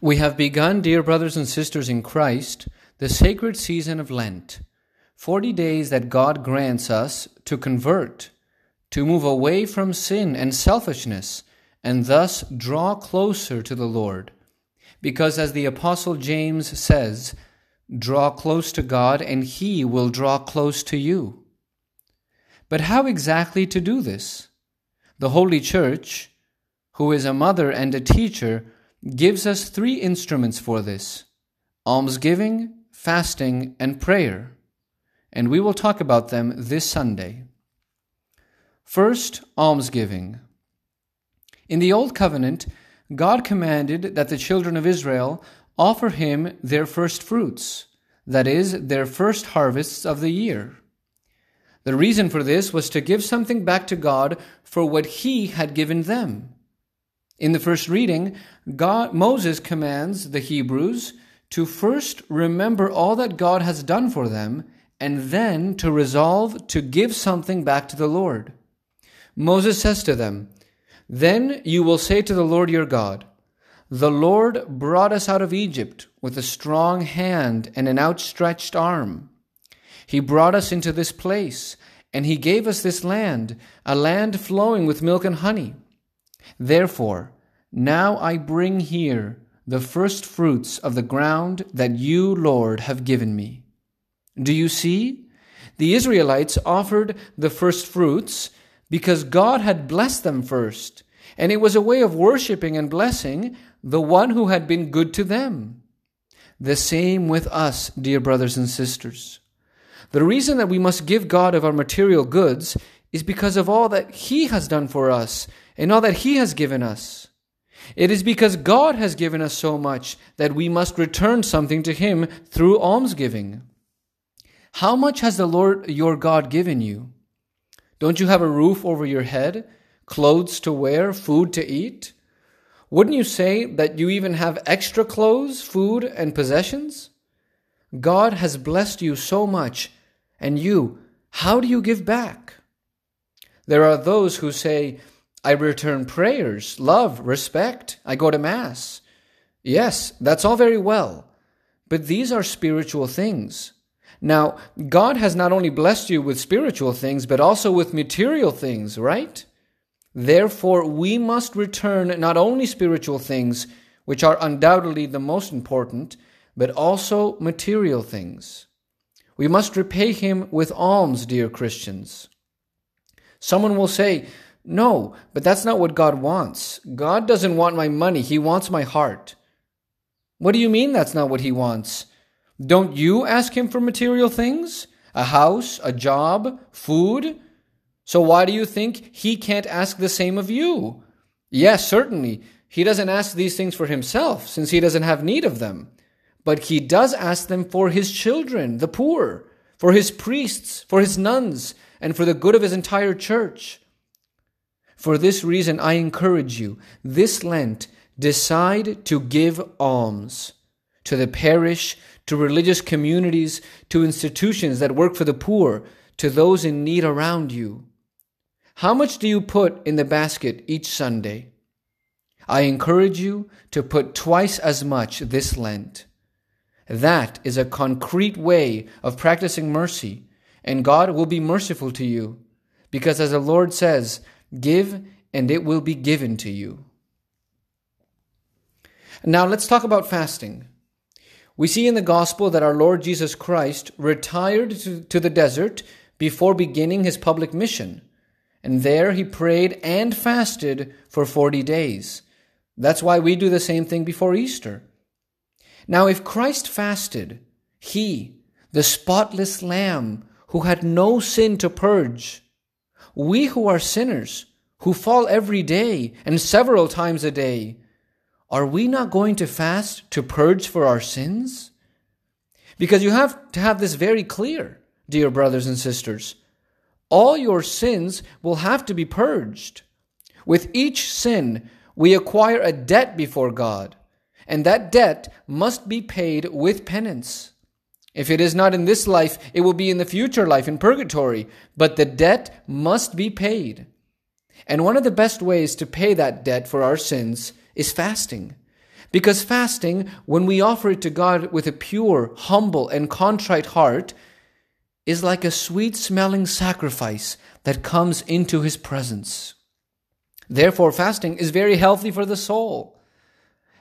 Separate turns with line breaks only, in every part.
We have begun, dear brothers and sisters in Christ, the sacred season of Lent, 40 days that God grants us to convert, to move away from sin and selfishness, and thus draw closer to the Lord. Because as the Apostle James says, draw close to God and He will draw close to you. But how exactly to do this? The Holy Church, who is a mother and a teacher, gives us three instruments for this almsgiving, fasting, and prayer. And we will talk about them this Sunday. First, almsgiving. In the Old Covenant, God commanded that the children of Israel offer Him their first fruits, that is, their first harvests of the year. The reason for this was to give something back to God for what He had given them. In the first reading, God, Moses commands the Hebrews to first remember all that God has done for them and then to resolve to give something back to the Lord. Moses says to them, Then you will say to the Lord your God, The Lord brought us out of Egypt with a strong hand and an outstretched arm. He brought us into this place, and he gave us this land, a land flowing with milk and honey. Therefore, now I bring here the first fruits of the ground that you, Lord, have given me. Do you see? The Israelites offered the first fruits because God had blessed them first, and it was a way of worshiping and blessing the one who had been good to them. The same with us, dear brothers and sisters. The reason that we must give God of our material goods is because of all that He has done for us and all that He has given us. It is because God has given us so much that we must return something to Him through almsgiving. How much has the Lord your God given you? Don't you have a roof over your head, clothes to wear, food to eat? Wouldn't you say that you even have extra clothes, food, and possessions? God has blessed you so much, and you, how do you give back? There are those who say, I return prayers, love, respect. I go to Mass. Yes, that's all very well. But these are spiritual things. Now, God has not only blessed you with spiritual things, but also with material things, right? Therefore, we must return not only spiritual things, which are undoubtedly the most important, but also material things. We must repay Him with alms, dear Christians. Someone will say, no, but that's not what God wants. God doesn't want my money, He wants my heart. What do you mean that's not what He wants? Don't you ask Him for material things? A house, a job, food? So why do you think He can't ask the same of you? Yes, certainly. He doesn't ask these things for Himself, since He doesn't have need of them. But He does ask them for His children, the poor, for His priests, for His nuns, and for the good of His entire church. For this reason, I encourage you this Lent, decide to give alms to the parish, to religious communities, to institutions that work for the poor, to those in need around you. How much do you put in the basket each Sunday? I encourage you to put twice as much this Lent. That is a concrete way of practicing mercy, and God will be merciful to you. Because as the Lord says, Give, and it will be given to you. Now let's talk about fasting. We see in the gospel that our Lord Jesus Christ retired to, the desert before beginning his public mission. And there he prayed and fasted for 40 days. That's why we do the same thing before Easter. Now, if Christ fasted, he, the spotless Lamb who had no sin to purge, we who are sinners, who fall every day and several times a day, are we not going to fast to purge for our sins? Because you have to have this very clear, dear brothers and sisters. All your sins will have to be purged. With each sin, we acquire a debt before God, and that debt must be paid with penance. If it is not in this life, it will be in the future life in purgatory. But the debt must be paid. And one of the best ways to pay that debt for our sins is fasting. Because fasting, when we offer it to God with a pure, humble, and contrite heart, is like a sweet smelling sacrifice that comes into His presence. Therefore, fasting is very healthy for the soul.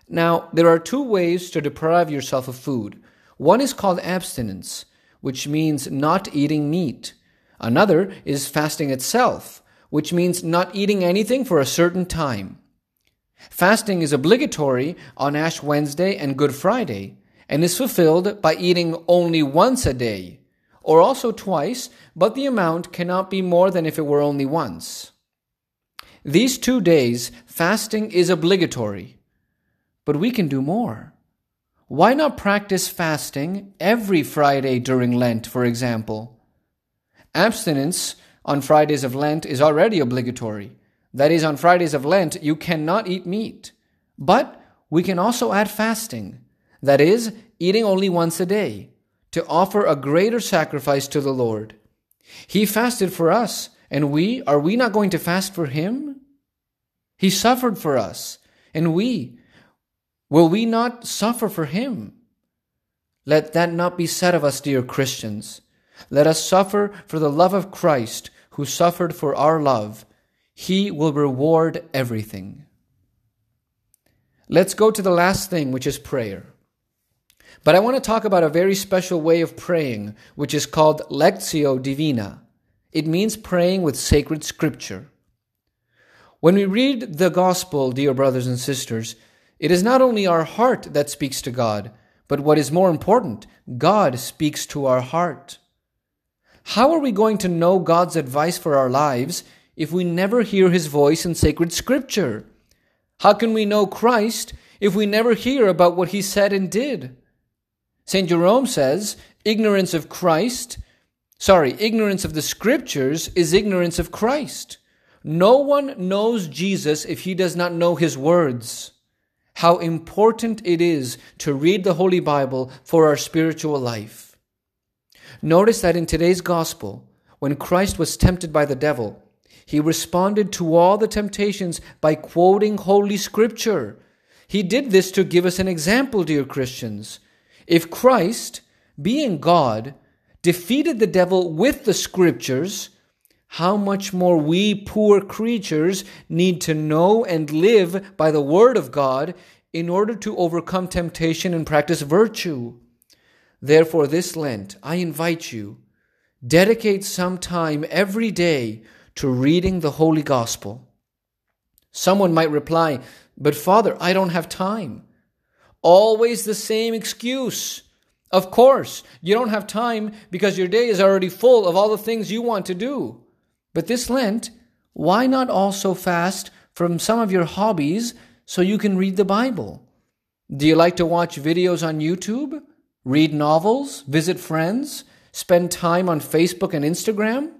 Now, there are two ways to deprive yourself of food. One is called abstinence, which means not eating meat. Another is fasting itself, which means not eating anything for a certain time. Fasting is obligatory on Ash Wednesday and Good Friday, and is fulfilled by eating only once a day, or also twice, but the amount cannot be more than if it were only once. These two days, fasting is obligatory, but we can do more. Why not practice fasting every Friday during Lent, for example? Abstinence on Fridays of Lent is already obligatory. That is, on Fridays of Lent, you cannot eat meat. But we can also add fasting. That is, eating only once a day, to offer a greater sacrifice to the Lord. He fasted for us, and we, are we not going to fast for Him? He suffered for us, and we, will we not suffer for Him? Let that not be said of us, dear Christians. Let us suffer for the love of Christ, who suffered for our love. He will reward everything. Let's go to the last thing, which is prayer. But I want to talk about a very special way of praying, which is called Lectio Divina. It means praying with sacred scripture. When we read the gospel, dear brothers and sisters, it is not only our heart that speaks to God, but what is more important, God speaks to our heart. How are we going to know God's advice for our lives if we never hear his voice in sacred scripture? How can we know Christ if we never hear about what he said and did? St. Jerome says, ignorance of Christ, sorry, ignorance of the scriptures is ignorance of Christ. No one knows Jesus if he does not know his words. How important it is to read the Holy Bible for our spiritual life. Notice that in today's gospel, when Christ was tempted by the devil, he responded to all the temptations by quoting Holy Scripture. He did this to give us an example, dear Christians. If Christ, being God, defeated the devil with the Scriptures, how much more we poor creatures need to know and live by the Word of God in order to overcome temptation and practice virtue. Therefore, this Lent, I invite you, dedicate some time every day to reading the Holy Gospel. Someone might reply, But Father, I don't have time. Always the same excuse. Of course, you don't have time because your day is already full of all the things you want to do. But this Lent, why not also fast from some of your hobbies so you can read the Bible? Do you like to watch videos on YouTube? Read novels? Visit friends? Spend time on Facebook and Instagram?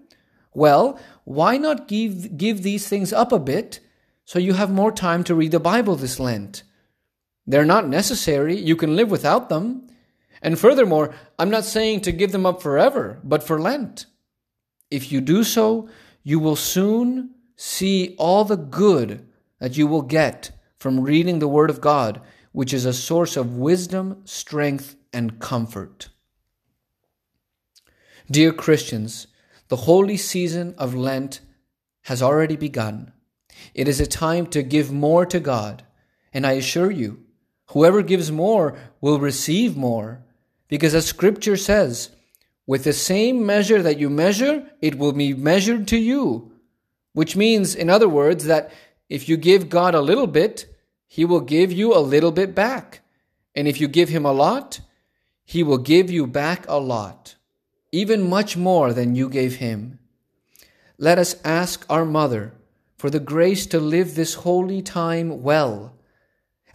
Well, why not give, give these things up a bit so you have more time to read the Bible this Lent? They're not necessary. You can live without them. And furthermore, I'm not saying to give them up forever, but for Lent. If you do so, you will soon see all the good that you will get from reading the Word of God, which is a source of wisdom, strength, and comfort. Dear Christians, the holy season of Lent has already begun. It is a time to give more to God, and I assure you, whoever gives more will receive more, because as Scripture says, with the same measure that you measure, it will be measured to you. Which means, in other words, that if you give God a little bit, He will give you a little bit back. And if you give Him a lot, He will give you back a lot, even much more than you gave Him. Let us ask our Mother for the grace to live this holy time well.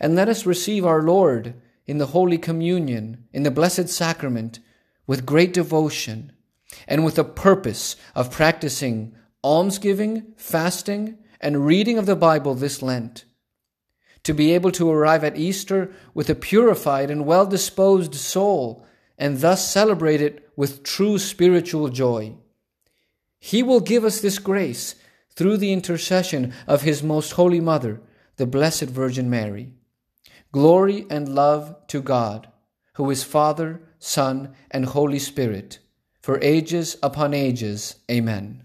And let us receive our Lord in the Holy Communion, in the Blessed Sacrament, with great devotion and with the purpose of practicing almsgiving, fasting, and reading of the Bible this Lent, to be able to arrive at Easter with a purified and well disposed soul, and thus celebrate it with true spiritual joy. He will give us this grace through the intercession of His most holy Mother, the Blessed Virgin Mary. Glory and love to God, who is Father, Son, and Holy Spirit, for ages upon ages. Amen.